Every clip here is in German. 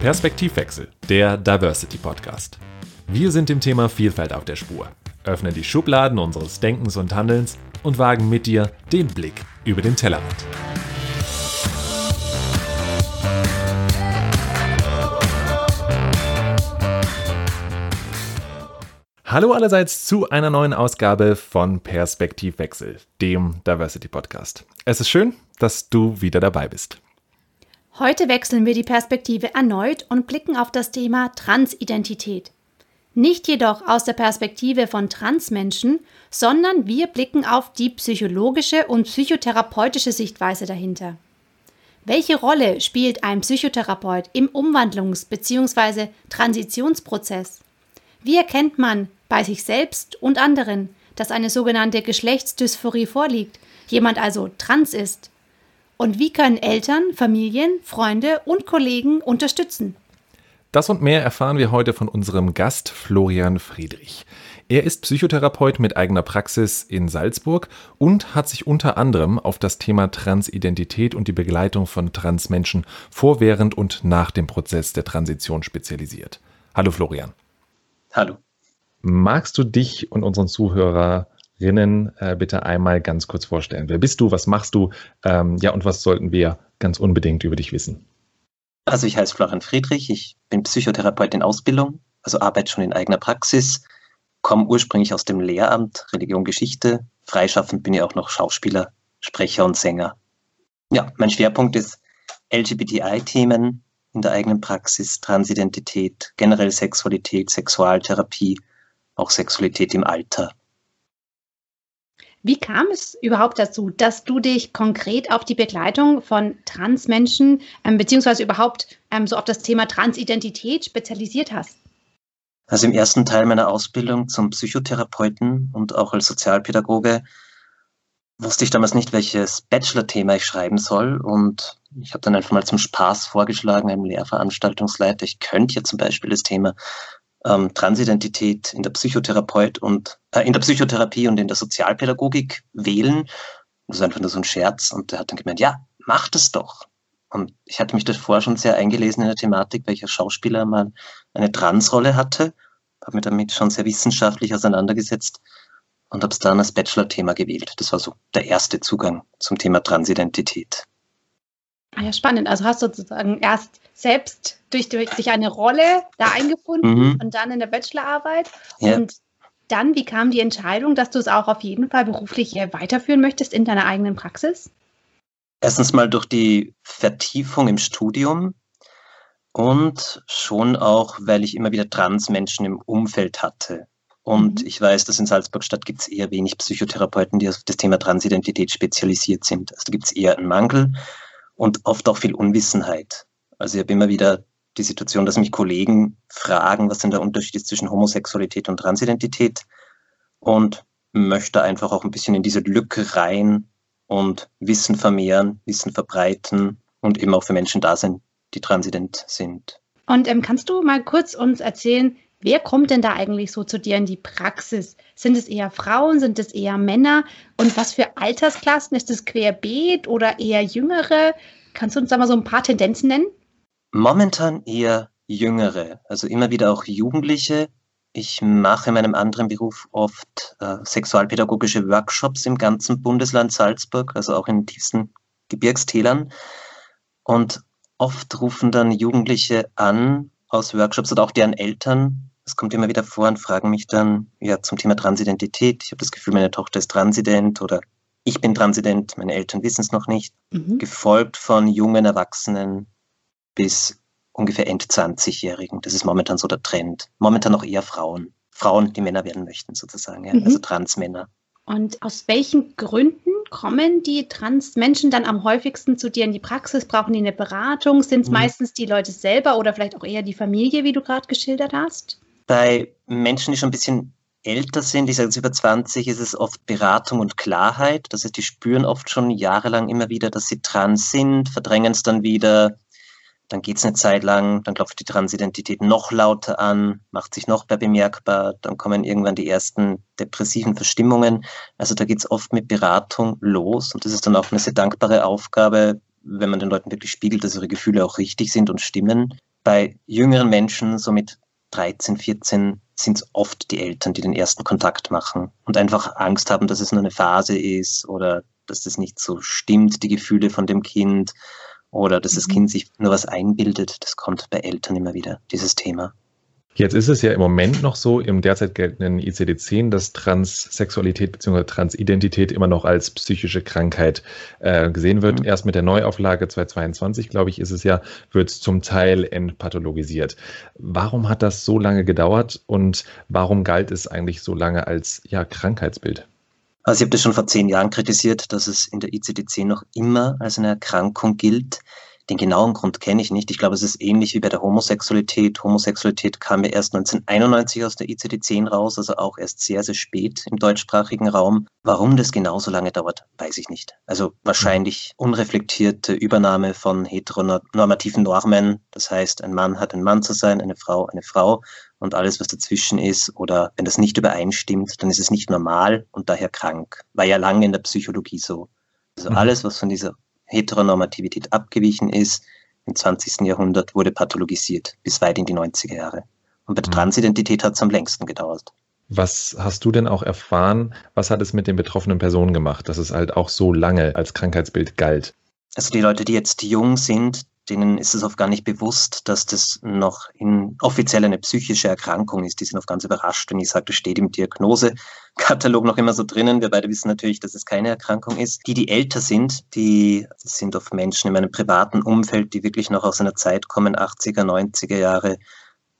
Perspektivwechsel, der Diversity Podcast. Wir sind dem Thema Vielfalt auf der Spur, öffnen die Schubladen unseres Denkens und Handelns und wagen mit dir den Blick über den Tellerrand. Hallo allerseits zu einer neuen Ausgabe von Perspektivwechsel, dem Diversity Podcast. Es ist schön, dass du wieder dabei bist. Heute wechseln wir die Perspektive erneut und blicken auf das Thema Transidentität. Nicht jedoch aus der Perspektive von Transmenschen, sondern wir blicken auf die psychologische und psychotherapeutische Sichtweise dahinter. Welche Rolle spielt ein Psychotherapeut im Umwandlungs- bzw. Transitionsprozess? Wie erkennt man bei sich selbst und anderen, dass eine sogenannte Geschlechtsdysphorie vorliegt, jemand also trans ist? Und wie können Eltern, Familien, Freunde und Kollegen unterstützen? Das und mehr erfahren wir heute von unserem Gast Florian Friedrich. Er ist Psychotherapeut mit eigener Praxis in Salzburg und hat sich unter anderem auf das Thema Transidentität und die Begleitung von Transmenschen vor, während und nach dem Prozess der Transition spezialisiert. Hallo Florian. Hallo. Magst du dich und unseren Zuhörer Hörerinnen äh, bitte einmal ganz kurz vorstellen. Wer bist du, was machst du? Ähm, ja, und was sollten wir ganz unbedingt über dich wissen? Also ich heiße Florian Friedrich, ich bin Psychotherapeut in Ausbildung, also arbeite schon in eigener Praxis, komme ursprünglich aus dem Lehramt, Religion, Geschichte, freischaffend bin ich auch noch Schauspieler, Sprecher und Sänger. Ja, mein Schwerpunkt ist LGBTI-Themen in der eigenen Praxis, Transidentität, generell Sexualität, Sexualtherapie, auch Sexualität im Alter. Wie kam es überhaupt dazu, dass du dich konkret auf die Begleitung von Transmenschen ähm, beziehungsweise überhaupt ähm, so auf das Thema Transidentität spezialisiert hast? Also im ersten Teil meiner Ausbildung zum Psychotherapeuten und auch als Sozialpädagoge wusste ich damals nicht, welches Bachelor-Thema ich schreiben soll. Und ich habe dann einfach mal zum Spaß vorgeschlagen, einem Lehrveranstaltungsleiter, ich könnte ja zum Beispiel das Thema ähm, Transidentität in der Psychotherapeut und äh, in der Psychotherapie und in der Sozialpädagogik wählen. Das ist einfach nur so ein Scherz. Und er hat dann gemeint, ja, mach das doch. Und ich hatte mich davor schon sehr eingelesen in der Thematik, welcher Schauspieler mal eine Transrolle hatte, habe mich damit schon sehr wissenschaftlich auseinandergesetzt und habe es dann als Bachelor-Thema gewählt. Das war so der erste Zugang zum Thema Transidentität. Ah ja, spannend. Also hast du sozusagen erst selbst durch, durch eine Rolle da eingefunden mhm. und dann in der Bachelorarbeit. Ja. Und dann, wie kam die Entscheidung, dass du es auch auf jeden Fall beruflich weiterführen möchtest in deiner eigenen Praxis? Erstens mal durch die Vertiefung im Studium und schon auch, weil ich immer wieder Transmenschen im Umfeld hatte. Und mhm. ich weiß, dass in Salzburg-Stadt gibt es eher wenig Psychotherapeuten, die auf das Thema Transidentität spezialisiert sind. Also da gibt es eher einen Mangel und oft auch viel Unwissenheit. Also ich habe immer wieder die Situation, dass mich Kollegen fragen, was denn der Unterschied ist zwischen Homosexualität und Transidentität und möchte einfach auch ein bisschen in diese Lücke rein und Wissen vermehren, Wissen verbreiten und eben auch für Menschen da sein, die transident sind. Und ähm, kannst du mal kurz uns erzählen, wer kommt denn da eigentlich so zu dir in die Praxis? Sind es eher Frauen, sind es eher Männer? Und was für Altersklassen? Ist es querbeet oder eher jüngere? Kannst du uns da mal so ein paar Tendenzen nennen? Momentan eher Jüngere, also immer wieder auch Jugendliche. Ich mache in meinem anderen Beruf oft äh, sexualpädagogische Workshops im ganzen Bundesland Salzburg, also auch in den tiefsten Gebirgstälern. Und oft rufen dann Jugendliche an aus Workshops oder auch deren Eltern. Es kommt immer wieder vor und fragen mich dann ja zum Thema Transidentität. Ich habe das Gefühl, meine Tochter ist transident oder ich bin transident, meine Eltern wissen es noch nicht. Mhm. Gefolgt von jungen Erwachsenen, bis ungefähr End-20-Jährigen. Das ist momentan so der Trend. Momentan noch eher Frauen. Frauen, die Männer werden möchten, sozusagen. Ja? Mhm. Also Transmänner. Und aus welchen Gründen kommen die Transmenschen dann am häufigsten zu dir in die Praxis? Brauchen die eine Beratung? Sind es mhm. meistens die Leute selber oder vielleicht auch eher die Familie, wie du gerade geschildert hast? Bei Menschen, die schon ein bisschen älter sind, ich sage jetzt über 20, ist es oft Beratung und Klarheit. Das heißt, die spüren oft schon jahrelang immer wieder, dass sie trans sind, verdrängen es dann wieder, dann geht es eine Zeit lang, dann klopft die Transidentität noch lauter an, macht sich noch mehr bemerkbar, dann kommen irgendwann die ersten depressiven Verstimmungen. Also da geht es oft mit Beratung los und das ist dann auch eine sehr dankbare Aufgabe, wenn man den Leuten wirklich spiegelt, dass ihre Gefühle auch richtig sind und stimmen. Bei jüngeren Menschen, so mit 13, 14, sind es oft die Eltern, die den ersten Kontakt machen und einfach Angst haben, dass es nur eine Phase ist oder dass das nicht so stimmt, die Gefühle von dem Kind oder dass das mhm. Kind sich nur was einbildet. Das kommt bei Eltern immer wieder, dieses Thema. Jetzt ist es ja im Moment noch so im derzeit geltenden ICD-10, dass Transsexualität bzw. Transidentität immer noch als psychische Krankheit äh, gesehen wird. Mhm. Erst mit der Neuauflage 2022, glaube ich, ist es ja, wird es zum Teil entpathologisiert. Warum hat das so lange gedauert und warum galt es eigentlich so lange als ja, Krankheitsbild? Also ich habe das schon vor zehn Jahren kritisiert, dass es in der ICD-10 noch immer als eine Erkrankung gilt. Den genauen Grund kenne ich nicht. Ich glaube, es ist ähnlich wie bei der Homosexualität. Homosexualität kam ja erst 1991 aus der ICD-10 raus, also auch erst sehr, sehr spät im deutschsprachigen Raum. Warum das genauso lange dauert, weiß ich nicht. Also wahrscheinlich unreflektierte Übernahme von heteronormativen Normen. Das heißt, ein Mann hat ein Mann zu sein, eine Frau eine Frau und alles, was dazwischen ist oder wenn das nicht übereinstimmt, dann ist es nicht normal und daher krank. War ja lange in der Psychologie so. Also mhm. alles, was von dieser Heteronormativität abgewichen ist, im 20. Jahrhundert wurde pathologisiert, bis weit in die 90er Jahre. Und bei der mhm. Transidentität hat es am längsten gedauert. Was hast du denn auch erfahren? Was hat es mit den betroffenen Personen gemacht, dass es halt auch so lange als Krankheitsbild galt? Also die Leute, die jetzt jung sind, denen ist es oft gar nicht bewusst, dass das noch in offiziell eine psychische Erkrankung ist. Die sind oft ganz überrascht, wenn ich sage, das steht im Diagnosekatalog noch immer so drinnen. Wir beide wissen natürlich, dass es keine Erkrankung ist. Die, die älter sind, die sind oft Menschen in meinem privaten Umfeld, die wirklich noch aus einer Zeit kommen, 80er, 90er Jahre,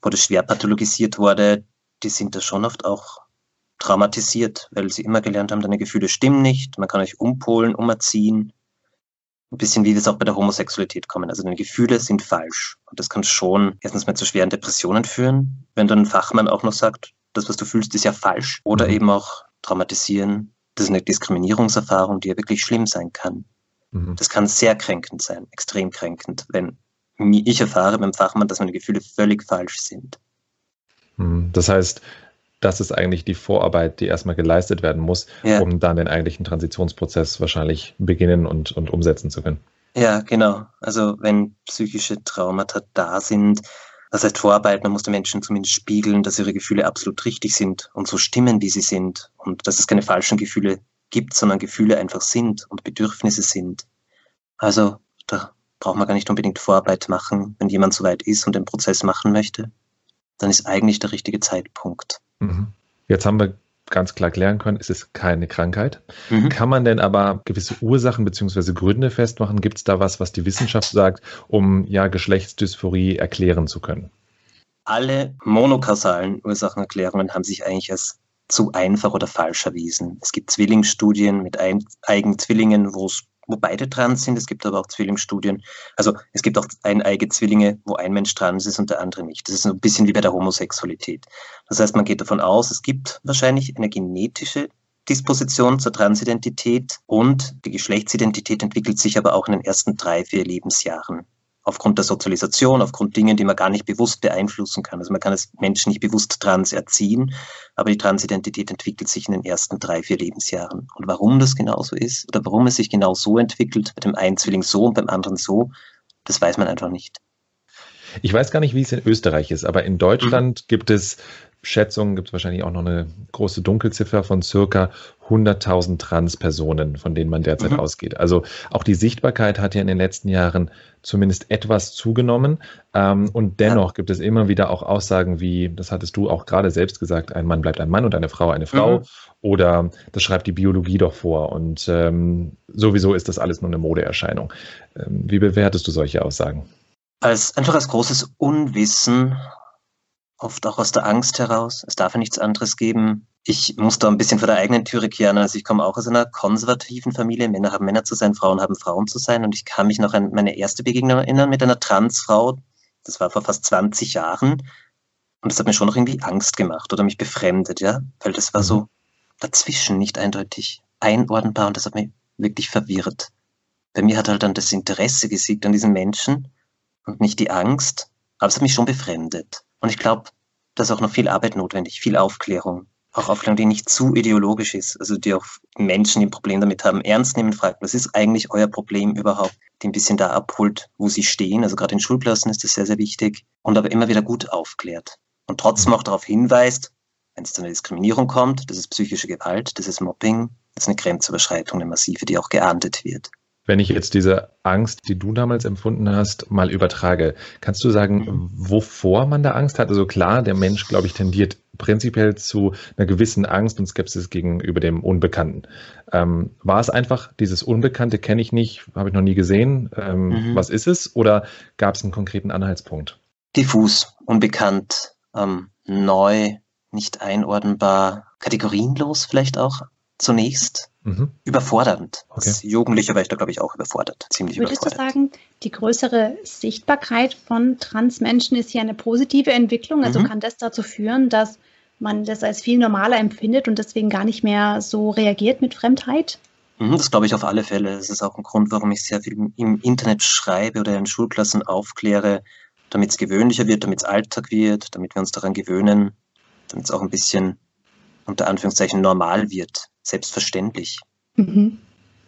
wo das schwer pathologisiert wurde. Die sind da schon oft auch traumatisiert, weil sie immer gelernt haben, deine Gefühle stimmen nicht, man kann euch umpolen, umerziehen, ein bisschen wie wir es auch bei der Homosexualität kommen. Also deine Gefühle sind falsch. Und das kann schon erstens mal zu schweren Depressionen führen, wenn dann ein Fachmann auch noch sagt, das, was du fühlst, ist ja falsch. Oder mhm. eben auch traumatisieren. Das ist eine Diskriminierungserfahrung, die ja wirklich schlimm sein kann. Mhm. Das kann sehr kränkend sein, extrem kränkend, wenn ich erfahre beim Fachmann, dass meine Gefühle völlig falsch sind. Mhm. Das heißt, das ist eigentlich die Vorarbeit, die erstmal geleistet werden muss, ja. um dann den eigentlichen Transitionsprozess wahrscheinlich beginnen und, und umsetzen zu können. Ja, genau. Also wenn psychische Traumata da sind, das heißt Vorarbeit, man muss den Menschen zumindest spiegeln, dass ihre Gefühle absolut richtig sind und so stimmen, wie sie sind und dass es keine falschen Gefühle gibt, sondern Gefühle einfach sind und Bedürfnisse sind. Also da braucht man gar nicht unbedingt Vorarbeit machen, wenn jemand soweit ist und den Prozess machen möchte. Dann ist eigentlich der richtige Zeitpunkt. Mhm. Jetzt haben wir ganz klar klären können, es ist keine Krankheit. Mhm. Kann man denn aber gewisse Ursachen bzw. Gründe festmachen? Gibt es da was, was die Wissenschaft sagt, um ja Geschlechtsdysphorie erklären zu können? Alle monokausalen Ursachenerklärungen haben sich eigentlich als zu einfach oder falsch erwiesen. Es gibt Zwillingsstudien mit Eigenzwillingen, wo es wo beide trans sind. Es gibt aber auch Zwillingsstudien. Also es gibt auch eineige Zwillinge, wo ein Mensch trans ist und der andere nicht. Das ist ein bisschen wie bei der Homosexualität. Das heißt, man geht davon aus, es gibt wahrscheinlich eine genetische Disposition zur Transidentität und die Geschlechtsidentität entwickelt sich aber auch in den ersten drei, vier Lebensjahren aufgrund der Sozialisation, aufgrund Dingen, die man gar nicht bewusst beeinflussen kann. Also man kann als Mensch nicht bewusst trans erziehen, aber die Transidentität entwickelt sich in den ersten drei, vier Lebensjahren. Und warum das genauso ist oder warum es sich genau so entwickelt, bei dem einen Zwilling so und beim anderen so, das weiß man einfach nicht. Ich weiß gar nicht, wie es in Österreich ist, aber in Deutschland mhm. gibt es Schätzungen gibt es wahrscheinlich auch noch eine große Dunkelziffer von circa 100.000 Transpersonen, von denen man derzeit mhm. ausgeht. Also auch die Sichtbarkeit hat ja in den letzten Jahren zumindest etwas zugenommen. Ähm, und dennoch ja. gibt es immer wieder auch Aussagen wie, das hattest du auch gerade selbst gesagt, ein Mann bleibt ein Mann und eine Frau eine Frau. Mhm. Oder das schreibt die Biologie doch vor. Und ähm, sowieso ist das alles nur eine Modeerscheinung. Ähm, wie bewertest du solche Aussagen? Als einfach als großes Unwissen oft auch aus der Angst heraus. Es darf ja nichts anderes geben. Ich muss da ein bisschen vor der eigenen Türe kehren. Also ich komme auch aus einer konservativen Familie. Männer haben Männer zu sein, Frauen haben Frauen zu sein. Und ich kann mich noch an meine erste Begegnung erinnern mit einer Transfrau. Das war vor fast 20 Jahren. Und das hat mir schon noch irgendwie Angst gemacht oder mich befremdet, ja. Weil das war so mhm. dazwischen nicht eindeutig einordnbar und das hat mich wirklich verwirrt. Bei mir hat halt dann das Interesse gesiegt an diesen Menschen und nicht die Angst. Aber es hat mich schon befremdet. Und ich glaube, da ist auch noch viel Arbeit notwendig, viel Aufklärung. auch Aufklärung, die nicht zu ideologisch ist, also die auch Menschen, die ein Problem damit haben, ernst nehmen, fragt, was ist eigentlich euer Problem überhaupt, die ein bisschen da abholt, wo sie stehen. Also gerade in Schulklassen ist das sehr, sehr wichtig und aber immer wieder gut aufklärt und trotzdem auch darauf hinweist, wenn es zu einer Diskriminierung kommt, das ist psychische Gewalt, das ist Mobbing, das ist eine Grenzüberschreitung, eine massive, die auch geahndet wird. Wenn ich jetzt diese Angst, die du damals empfunden hast, mal übertrage, kannst du sagen, wovor man da Angst hat? Also klar, der Mensch, glaube ich, tendiert prinzipiell zu einer gewissen Angst und Skepsis gegenüber dem Unbekannten. Ähm, war es einfach, dieses Unbekannte kenne ich nicht, habe ich noch nie gesehen, ähm, mhm. was ist es? Oder gab es einen konkreten Anhaltspunkt? Diffus, unbekannt, ähm, neu, nicht einordnbar, kategorienlos vielleicht auch zunächst. Mhm. Überfordernd. Okay. Als Jugendlicher war ich da, glaube ich, auch überfordert. Ziemlich Würdest überfordert. Würdest du sagen, die größere Sichtbarkeit von Transmenschen ist hier eine positive Entwicklung? Also mhm. kann das dazu führen, dass man das als viel normaler empfindet und deswegen gar nicht mehr so reagiert mit Fremdheit? Mhm, das glaube ich auf alle Fälle. Das ist auch ein Grund, warum ich sehr viel im Internet schreibe oder in Schulklassen aufkläre, damit es gewöhnlicher wird, damit es Alltag wird, damit wir uns daran gewöhnen, damit es auch ein bisschen unter Anführungszeichen normal wird, selbstverständlich. Mhm.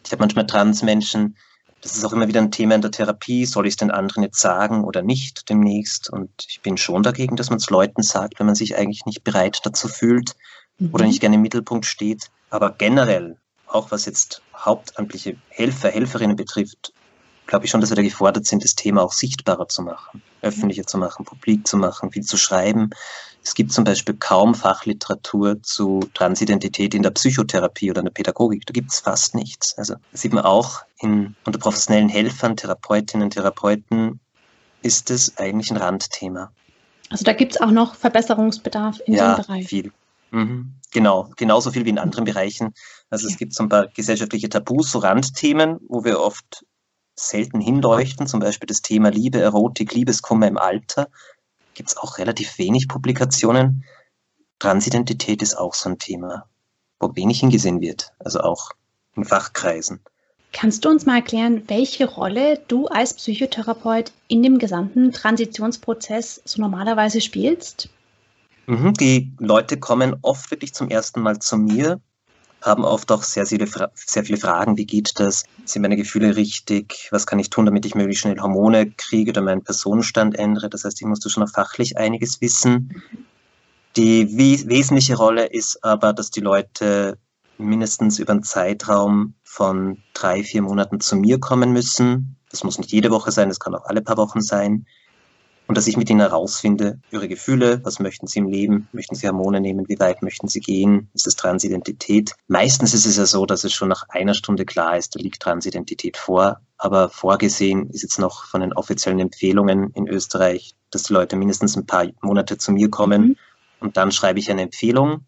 Ich habe manchmal Transmenschen, das ist auch immer wieder ein Thema in der Therapie, soll ich es den anderen jetzt sagen oder nicht demnächst? Und ich bin schon dagegen, dass man es Leuten sagt, wenn man sich eigentlich nicht bereit dazu fühlt mhm. oder nicht gerne im Mittelpunkt steht. Aber generell, auch was jetzt hauptamtliche Helfer, Helferinnen betrifft, glaube ich schon, dass wir da gefordert sind, das Thema auch sichtbarer zu machen, öffentlicher zu machen, publik zu machen, viel zu schreiben. Es gibt zum Beispiel kaum Fachliteratur zu Transidentität in der Psychotherapie oder in der Pädagogik. Da gibt es fast nichts. Also das sieht man auch in, unter professionellen Helfern, Therapeutinnen, Therapeuten ist es eigentlich ein Randthema. Also da gibt es auch noch Verbesserungsbedarf in ja, dem Bereich. Ja, viel. Mhm. Genau, genauso viel wie in anderen Bereichen. Also es gibt so ein paar gesellschaftliche Tabus, so Randthemen, wo wir oft selten hinleuchten, zum Beispiel das Thema Liebe, Erotik, Liebeskummer im Alter, gibt es auch relativ wenig Publikationen. Transidentität ist auch so ein Thema, wo wenig hingesehen wird, also auch in Fachkreisen. Kannst du uns mal erklären, welche Rolle du als Psychotherapeut in dem gesamten Transitionsprozess so normalerweise spielst? Mhm, die Leute kommen oft wirklich zum ersten Mal zu mir haben oft auch sehr viele, sehr viele Fragen. Wie geht das? Sind meine Gefühle richtig? Was kann ich tun, damit ich möglichst schnell Hormone kriege oder meinen Personenstand ändere? Das heißt, ich musste schon auch fachlich einiges wissen. Die wesentliche Rolle ist aber, dass die Leute mindestens über einen Zeitraum von drei, vier Monaten zu mir kommen müssen. Das muss nicht jede Woche sein, das kann auch alle paar Wochen sein und dass ich mit ihnen herausfinde, ihre Gefühle, was möchten sie im Leben, möchten sie Hormone nehmen, wie weit möchten sie gehen, ist es Transidentität. Meistens ist es ja so, dass es schon nach einer Stunde klar ist, da liegt Transidentität vor, aber vorgesehen ist jetzt noch von den offiziellen Empfehlungen in Österreich, dass die Leute mindestens ein paar Monate zu mir kommen mhm. und dann schreibe ich eine Empfehlung,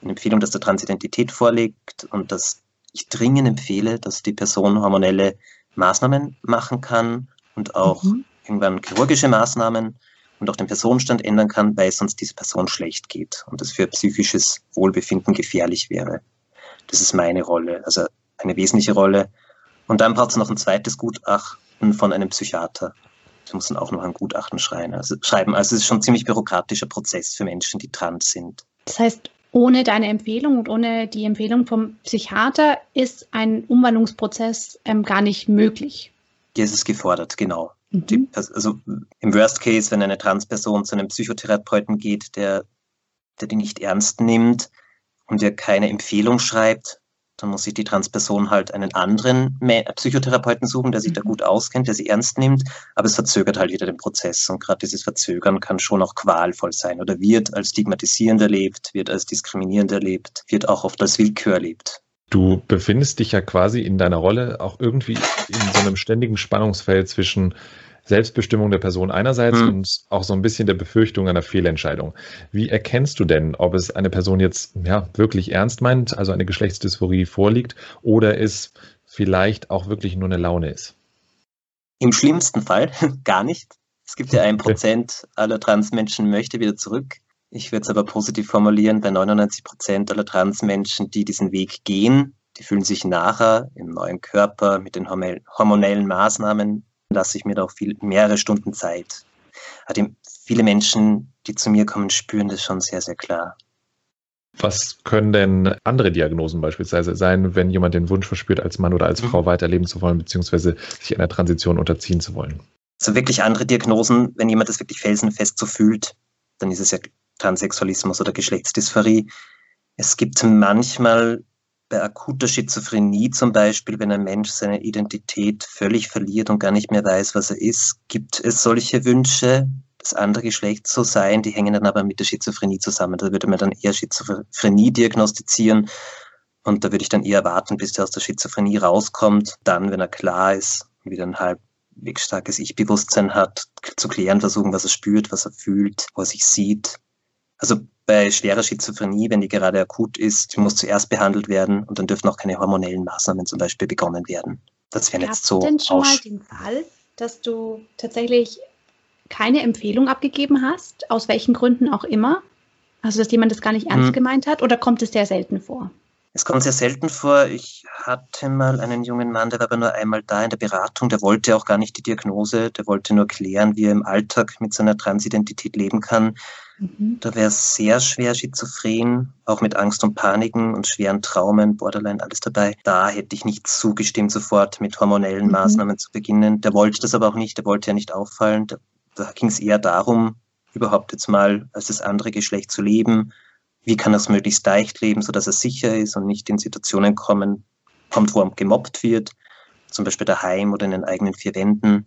eine Empfehlung, dass der Transidentität vorliegt und dass ich dringend empfehle, dass die Person hormonelle Maßnahmen machen kann und auch mhm irgendwann chirurgische Maßnahmen und auch den Personenstand ändern kann, weil sonst diese Person schlecht geht und das für psychisches Wohlbefinden gefährlich wäre. Das ist meine Rolle, also eine wesentliche Rolle. Und dann braucht es noch ein zweites Gutachten von einem Psychiater. Sie muss dann auch noch ein Gutachten schreiben. Also, schreiben. also es ist schon ein ziemlich bürokratischer Prozess für Menschen, die trans sind. Das heißt, ohne deine Empfehlung und ohne die Empfehlung vom Psychiater ist ein Umwandlungsprozess ähm, gar nicht möglich. Ja, es ist gefordert, genau. Die, mhm. also im Worst Case, wenn eine Transperson zu einem Psychotherapeuten geht, der, der die nicht ernst nimmt und der keine Empfehlung schreibt, dann muss sich die Transperson halt einen anderen Psychotherapeuten suchen, der sich da mhm. gut auskennt, der sie ernst nimmt, aber es verzögert halt wieder den Prozess. Und gerade dieses Verzögern kann schon auch qualvoll sein oder wird als stigmatisierend erlebt, wird als diskriminierend erlebt, wird auch oft als Willkür erlebt. Du befindest dich ja quasi in deiner Rolle auch irgendwie in so einem ständigen Spannungsfeld zwischen Selbstbestimmung der Person einerseits mhm. und auch so ein bisschen der Befürchtung einer Fehlentscheidung. Wie erkennst du denn, ob es eine Person jetzt ja wirklich ernst meint, also eine Geschlechtsdysphorie vorliegt, oder es vielleicht auch wirklich nur eine Laune ist? Im schlimmsten Fall gar nicht. Es gibt ja ein Prozent aller Transmenschen möchte wieder zurück. Ich würde es aber positiv formulieren, bei 99 Prozent aller Transmenschen, die diesen Weg gehen, die fühlen sich nachher im neuen Körper mit den hormonellen Maßnahmen lasse ich mir da auch viel, mehrere Stunden Zeit. Also viele Menschen, die zu mir kommen, spüren das schon sehr, sehr klar. Was können denn andere Diagnosen beispielsweise sein, wenn jemand den Wunsch verspürt, als Mann oder als mhm. Frau weiterleben zu wollen, beziehungsweise sich einer Transition unterziehen zu wollen? Also wirklich andere Diagnosen, wenn jemand das wirklich felsenfest so fühlt, dann ist es ja Transsexualismus oder Geschlechtsdysphorie. Es gibt manchmal bei akuter Schizophrenie zum Beispiel, wenn ein Mensch seine Identität völlig verliert und gar nicht mehr weiß, was er ist, gibt es solche Wünsche, das andere Geschlecht zu sein, die hängen dann aber mit der Schizophrenie zusammen. Da würde man dann eher Schizophrenie diagnostizieren und da würde ich dann eher warten, bis er aus der Schizophrenie rauskommt. Dann, wenn er klar ist, wieder ein halbwegs starkes Ich-Bewusstsein hat, zu klären versuchen, was er spürt, was er fühlt, wo er sich sieht. Also bei schwerer Schizophrenie, wenn die gerade akut ist, die muss zuerst behandelt werden und dann dürfen auch keine hormonellen Maßnahmen zum Beispiel begonnen werden. Das wäre jetzt so. Denn schon mal den Fall, dass du tatsächlich keine Empfehlung abgegeben hast, aus welchen Gründen auch immer? Also, dass jemand das gar nicht ernst hm. gemeint hat oder kommt es sehr selten vor? Es kommt sehr selten vor. Ich hatte mal einen jungen Mann, der war aber nur einmal da in der Beratung. Der wollte auch gar nicht die Diagnose. Der wollte nur klären, wie er im Alltag mit seiner Transidentität leben kann. Mhm. Da wäre es sehr schwer schizophren, auch mit Angst und Paniken und schweren Traumen, Borderline, alles dabei. Da hätte ich nicht zugestimmt, sofort mit hormonellen mhm. Maßnahmen zu beginnen. Der wollte das aber auch nicht. Der wollte ja nicht auffallen. Da, da ging es eher darum, überhaupt jetzt mal als das andere Geschlecht zu leben wie kann er es möglichst leicht leben, sodass er sicher ist und nicht in Situationen kommen, kommt, wo er gemobbt wird, zum Beispiel daheim oder in den eigenen vier Wänden.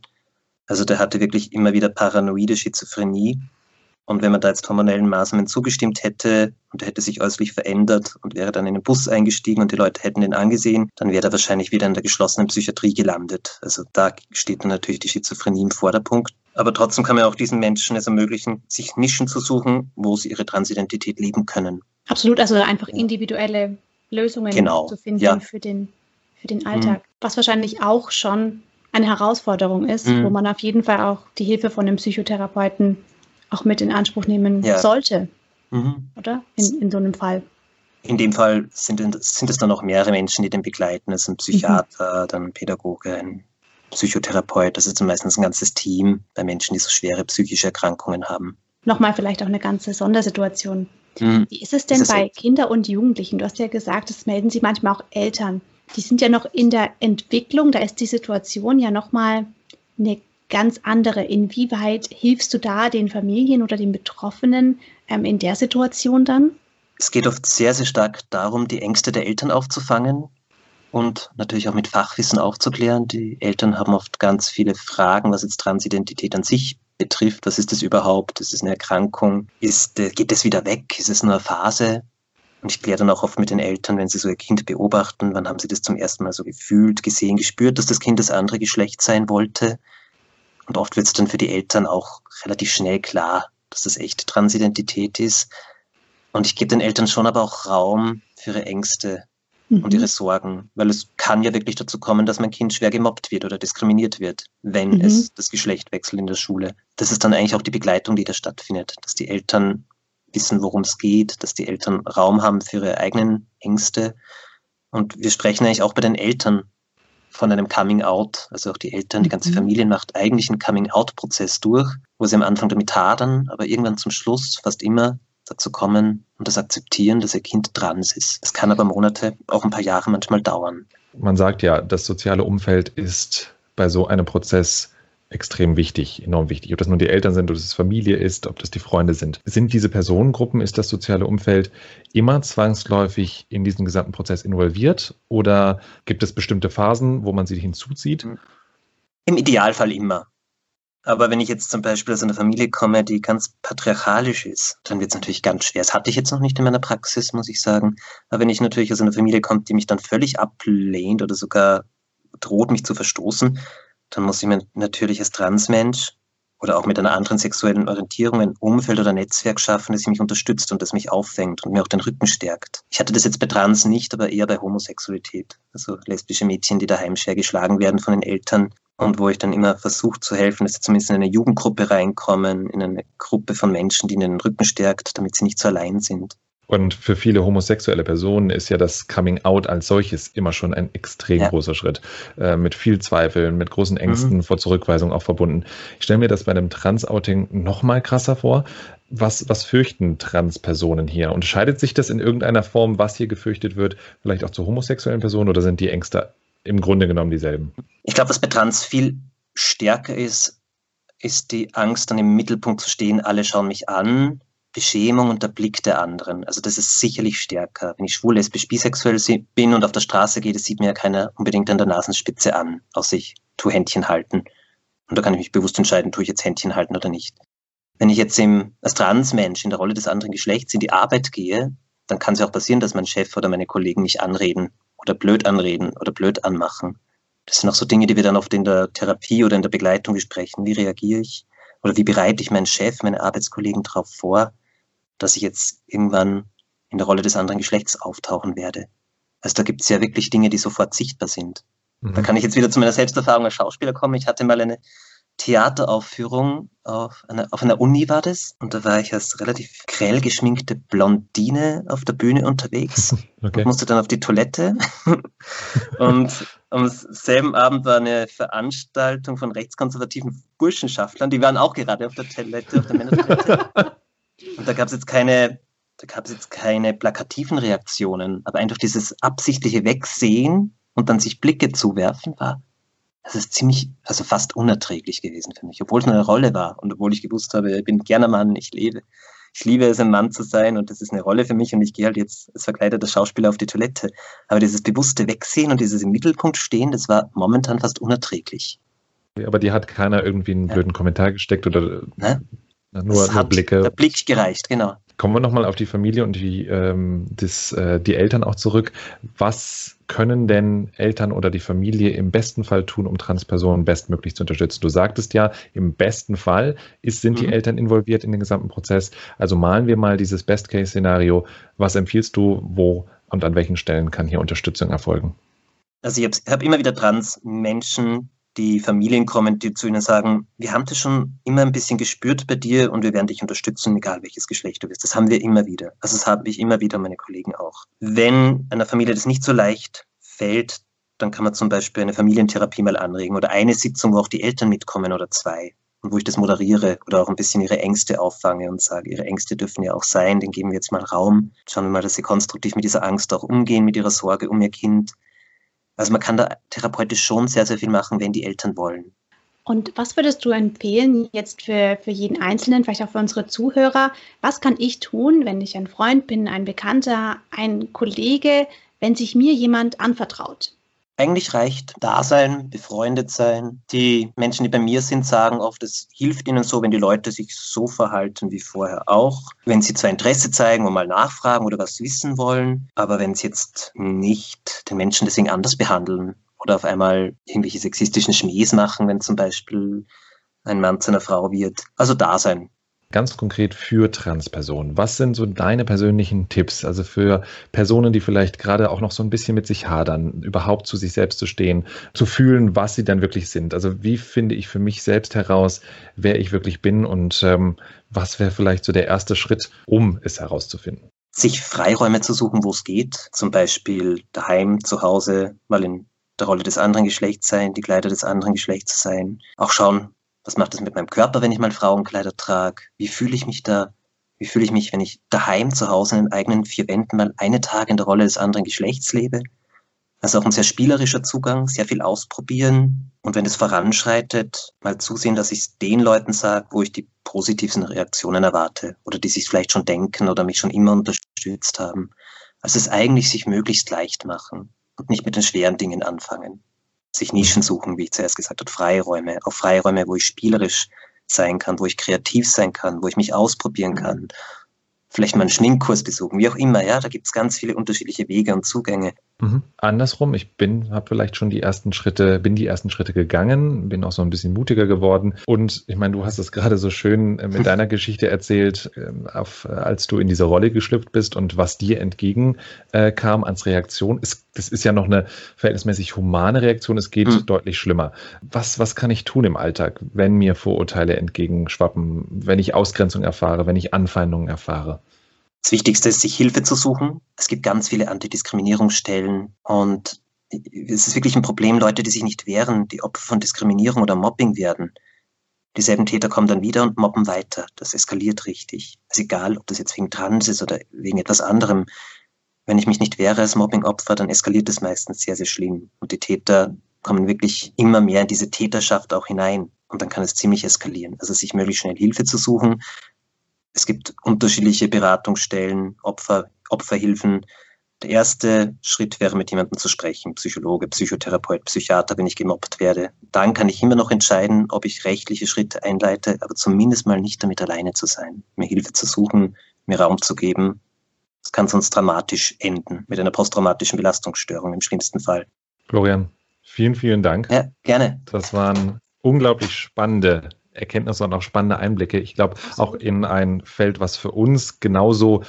Also der hatte wirklich immer wieder paranoide Schizophrenie. Und wenn man da jetzt hormonellen Maßnahmen zugestimmt hätte und er hätte sich äußerlich verändert und wäre dann in den Bus eingestiegen und die Leute hätten ihn angesehen, dann wäre er wahrscheinlich wieder in der geschlossenen Psychiatrie gelandet. Also da steht dann natürlich die Schizophrenie im Vorderpunkt. Aber trotzdem kann man auch diesen Menschen es ermöglichen, sich Nischen zu suchen, wo sie ihre Transidentität leben können. Absolut, also einfach individuelle Lösungen genau. zu finden ja. für, den, für den Alltag. Mhm. Was wahrscheinlich auch schon eine Herausforderung ist, mhm. wo man auf jeden Fall auch die Hilfe von einem Psychotherapeuten auch mit in Anspruch nehmen ja. sollte. Mhm. Oder? In, in so einem Fall. In dem Fall sind, sind es dann auch mehrere Menschen, die den begleiten. Es ist ein Psychiater, mhm. dann ein Pädagoge, ein Psychotherapeut. Das ist meistens ein ganzes Team bei Menschen, die so schwere psychische Erkrankungen haben. Nochmal vielleicht auch eine ganze Sondersituation. Mhm. Wie ist es denn ist bei Kindern und Jugendlichen? Du hast ja gesagt, es melden sich manchmal auch Eltern. Die sind ja noch in der Entwicklung, da ist die Situation ja nochmal eine ganz andere. Inwieweit hilfst du da den Familien oder den Betroffenen ähm, in der Situation dann? Es geht oft sehr, sehr stark darum, die Ängste der Eltern aufzufangen, und natürlich auch mit Fachwissen aufzuklären. Die Eltern haben oft ganz viele Fragen, was jetzt Transidentität an sich betrifft. Was ist das überhaupt? Ist es eine Erkrankung? Ist, äh, geht es wieder weg? Ist es nur eine Phase? Und ich kläre dann auch oft mit den Eltern, wenn sie so ihr Kind beobachten, wann haben sie das zum ersten Mal so gefühlt, gesehen, gespürt, dass das Kind das andere Geschlecht sein wollte. Und oft wird es dann für die Eltern auch relativ schnell klar, dass das echte Transidentität ist. Und ich gebe den Eltern schon aber auch Raum für ihre Ängste, mhm. und ihre Sorgen. Weil es kann ja wirklich dazu kommen, dass mein Kind schwer gemobbt wird oder diskriminiert wird, wenn mhm. es das Geschlecht wechselt in der Schule. Das ist dann eigentlich auch die Begleitung, die da stattfindet, dass die Eltern wissen, worum es geht, dass die Eltern Raum haben für ihre eigenen Ängste. Und wir sprechen eigentlich auch bei den Eltern von einem Coming Out. Also auch die Eltern, die ganze mhm. Familie macht eigentlich einen Coming Out-Prozess durch, wo sie am Anfang damit hadern, aber irgendwann zum Schluss fast immer dazu kommen und das akzeptieren, dass ihr Kind trans ist. Es kann aber Monate, auch ein paar Jahre manchmal dauern. Man sagt ja, das soziale Umfeld ist bei so einem Prozess extrem wichtig, enorm wichtig. Ob das nun die Eltern sind, ob das Familie ist, ob das die Freunde sind. Sind diese Personengruppen, ist das soziale Umfeld immer zwangsläufig in diesen gesamten Prozess involviert oder gibt es bestimmte Phasen, wo man sie hinzuzieht? Im Idealfall immer. Aber wenn ich jetzt zum Beispiel aus einer Familie komme, die ganz patriarchalisch ist, dann wird es natürlich ganz schwer. Das hatte ich jetzt noch nicht in meiner Praxis, muss ich sagen. Aber wenn ich natürlich aus einer Familie komme, die mich dann völlig ablehnt oder sogar droht, mich zu verstoßen, dann muss ich mir natürlich als Transmensch oder auch mit einer anderen sexuellen Orientierung ein Umfeld oder Netzwerk schaffen, das mich unterstützt und das mich auffängt und mir auch den Rücken stärkt. Ich hatte das jetzt bei Trans nicht, aber eher bei Homosexualität. Also lesbische Mädchen, die daheim schwer geschlagen werden von den Eltern, und wo ich dann immer versucht zu helfen, dass sie zumindest in eine Jugendgruppe reinkommen, in eine Gruppe von Menschen, die ihnen den Rücken stärkt, damit sie nicht so allein sind. Und für viele homosexuelle Personen ist ja das Coming Out als solches immer schon ein extrem ja. großer Schritt. Äh, mit viel Zweifeln, mit großen Ängsten mhm. vor Zurückweisung auch verbunden. Ich stelle mir das bei einem Trans-Outing noch mal krasser vor. Was, was fürchten Trans-Personen hier? Unterscheidet sich das in irgendeiner Form, was hier gefürchtet wird, vielleicht auch zu homosexuellen Personen oder sind die Ängste im Grunde genommen dieselben? Ich glaube, was bei Trans viel stärker ist, ist die Angst, dann im Mittelpunkt zu stehen, alle schauen mich an, Beschämung und der Blick der anderen. Also das ist sicherlich stärker. Wenn ich schwul, lesbisch, bisexuell bin und auf der Straße gehe, das sieht mir ja keiner unbedingt an der Nasenspitze an, außer ich tue Händchen halten. Und da kann ich mich bewusst entscheiden, tue ich jetzt Händchen halten oder nicht. Wenn ich jetzt im, als Transmensch in der Rolle des anderen Geschlechts in die Arbeit gehe, dann kann es ja auch passieren, dass mein Chef oder meine Kollegen mich anreden oder blöd anreden oder blöd anmachen. Das sind auch so Dinge, die wir dann oft in der Therapie oder in der Begleitung besprechen. Wie reagiere ich? Oder wie bereite ich meinen Chef, meine Arbeitskollegen darauf vor, dass ich jetzt irgendwann in der Rolle des anderen Geschlechts auftauchen werde? Also da gibt es ja wirklich Dinge, die sofort sichtbar sind. Mhm. Da kann ich jetzt wieder zu meiner Selbsterfahrung als Schauspieler kommen. Ich hatte mal eine Theateraufführung auf einer, auf einer Uni war das. Und da war ich als relativ grell geschminkte Blondine auf der Bühne unterwegs. Okay. Und musste dann auf die Toilette. und am selben Abend war eine Veranstaltung von rechtskonservativen Burschenschaftlern. Die waren auch gerade auf der Toilette, auf der Männertoilette. und da gab es jetzt keine, da gab es jetzt keine plakativen Reaktionen. Aber einfach dieses absichtliche Wegsehen und dann sich Blicke zuwerfen war das ist ziemlich, also fast unerträglich gewesen für mich, obwohl es eine Rolle war und obwohl ich gewusst habe, ich bin gerne Mann, ich lebe. Ich liebe es, ein Mann zu sein und das ist eine Rolle für mich und ich gehe halt jetzt als verkleideter Schauspieler auf die Toilette. Aber dieses bewusste Wegsehen und dieses im Mittelpunkt stehen, das war momentan fast unerträglich. Aber die hat keiner irgendwie einen blöden ja. Kommentar gesteckt oder ne? Nur, nur Blicke. Der Blick gereicht, genau. Kommen wir nochmal auf die Familie und die, ähm, das, äh, die Eltern auch zurück. Was können denn Eltern oder die Familie im besten Fall tun, um Transpersonen bestmöglich zu unterstützen? Du sagtest ja, im besten Fall ist, sind die mhm. Eltern involviert in den gesamten Prozess. Also malen wir mal dieses Best-Case-Szenario. Was empfiehlst du, wo und an welchen Stellen kann hier Unterstützung erfolgen? Also ich habe hab immer wieder Trans-Menschen, die Familien kommen, die zu ihnen sagen, wir haben das schon immer ein bisschen gespürt bei dir und wir werden dich unterstützen, egal welches Geschlecht du bist. Das haben wir immer wieder. Also das habe ich immer wieder, meine Kollegen auch. Wenn einer Familie das nicht so leicht fällt, dann kann man zum Beispiel eine Familientherapie mal anregen oder eine Sitzung, wo auch die Eltern mitkommen oder zwei und wo ich das moderiere oder auch ein bisschen ihre Ängste auffange und sage, ihre Ängste dürfen ja auch sein, den geben wir jetzt mal Raum. Schauen wir mal, dass sie konstruktiv mit dieser Angst auch umgehen, mit ihrer Sorge um ihr Kind also man kann da therapeutisch schon sehr, sehr viel machen, wenn die Eltern wollen. Und was würdest du empfehlen jetzt für, für jeden Einzelnen, vielleicht auch für unsere Zuhörer? Was kann ich tun, wenn ich ein Freund bin, ein Bekannter, ein Kollege, wenn sich mir jemand anvertraut? Eigentlich reicht Dasein, befreundet sein. Die Menschen, die bei mir sind, sagen oft, es hilft ihnen so, wenn die Leute sich so verhalten wie vorher auch. Wenn sie zwar Interesse zeigen und mal nachfragen oder was wissen wollen, aber wenn sie jetzt nicht den Menschen deswegen anders behandeln oder auf einmal irgendwelche sexistischen Schmähs machen, wenn zum Beispiel ein Mann zu einer Frau wird. Also Dasein, ganz konkret für Transpersonen. Was sind so deine persönlichen Tipps? Also für Personen, die vielleicht gerade auch noch so ein bisschen mit sich hadern, überhaupt zu sich selbst zu stehen, zu fühlen, was sie dann wirklich sind. Also wie finde ich für mich selbst heraus, wer ich wirklich bin und ähm, was wäre vielleicht so der erste Schritt, um es herauszufinden? Sich Freiräume zu suchen, wo es geht. Zum Beispiel daheim, zu Hause, mal in der Rolle des anderen Geschlechts sein, die Kleider des anderen Geschlechts sein. Auch schauen, was macht es mit meinem Körper, wenn ich mal Frauenkleider trage? Wie fühle ich mich da? Wie fühle ich mich, wenn ich daheim zu Hause in den eigenen vier Wänden mal eine Tag in der Rolle des anderen Geschlechts lebe? Also auch ein sehr spielerischer Zugang, sehr viel ausprobieren und wenn es voranschreitet, mal zusehen, dass ich es den Leuten sage, wo ich die positivsten Reaktionen erwarte oder die sich vielleicht schon denken oder mich schon immer unterstützt haben. Also es eigentlich sich möglichst leicht machen und nicht mit den schweren Dingen anfangen sich Nischen suchen, wie ich zuerst gesagt habe, Freiräume, auch Freiräume, wo ich spielerisch sein kann, wo ich kreativ sein kann, wo ich mich ausprobieren kann, vielleicht mal einen Schminkkurs besuchen, wie auch immer, ja, da gibt es ganz viele unterschiedliche Wege und Zugänge. Mhm. Andersrum, ich bin, habe vielleicht schon die ersten Schritte, bin die ersten Schritte gegangen, bin auch so ein bisschen mutiger geworden. Und ich meine, du hast es gerade so schön äh, mit deiner Geschichte erzählt, ähm, auf, als du in diese Rolle geschlüpft bist und was dir entgegenkam äh, als Reaktion. Es, das ist ja noch eine verhältnismäßig humane Reaktion, es geht mhm. deutlich schlimmer. Was, was kann ich tun im Alltag, wenn mir Vorurteile entgegenschwappen, wenn ich Ausgrenzung erfahre, wenn ich Anfeindungen erfahre? Das Wichtigste ist, sich Hilfe zu suchen. Es gibt ganz viele Antidiskriminierungsstellen und es ist wirklich ein Problem, Leute, die sich nicht wehren, die Opfer von Diskriminierung oder Mobbing werden. Dieselben Täter kommen dann wieder und mobben weiter. Das eskaliert richtig. Es ist egal, ob das jetzt wegen Trans ist oder wegen etwas anderem. Wenn ich mich nicht wehre als Mobbingopfer, dann eskaliert es meistens sehr, sehr schlimm. Und die Täter kommen wirklich immer mehr in diese Täterschaft auch hinein. Und dann kann es ziemlich eskalieren. Also sich möglichst schnell Hilfe zu suchen. Es gibt unterschiedliche Beratungsstellen, Opfer, Opferhilfen. Der erste Schritt wäre, mit jemandem zu sprechen, Psychologe, Psychotherapeut, Psychiater, wenn ich gemobbt werde. Dann kann ich immer noch entscheiden, ob ich rechtliche Schritte einleite, aber zumindest mal nicht damit alleine zu sein, mir Hilfe zu suchen, mir Raum zu geben. Es kann sonst dramatisch enden, mit einer posttraumatischen Belastungsstörung im schlimmsten Fall. Florian, vielen, vielen Dank. Ja, gerne. Das waren unglaublich spannende Erkenntnisse und auch spannende Einblicke. Ich glaube, auch in ein Feld, was für uns genauso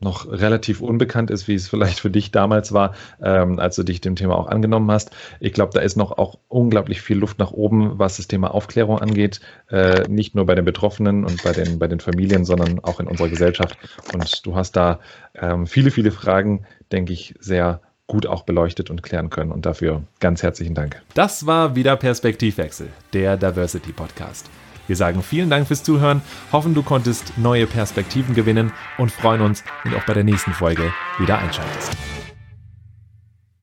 noch relativ unbekannt ist, wie es vielleicht für dich damals war, ähm, als du dich dem Thema auch angenommen hast. Ich glaube, da ist noch auch unglaublich viel Luft nach oben, was das Thema Aufklärung angeht. Äh, nicht nur bei den Betroffenen und bei den, bei den Familien, sondern auch in unserer Gesellschaft. Und du hast da ähm, viele, viele Fragen, denke ich, sehr gut auch beleuchtet und klären können. Und dafür ganz herzlichen Dank. Das war wieder Perspektivwechsel, der Diversity Podcast. Wir sagen vielen Dank fürs Zuhören, hoffen du konntest neue Perspektiven gewinnen und freuen uns, wenn du auch bei der nächsten Folge wieder einschaltest.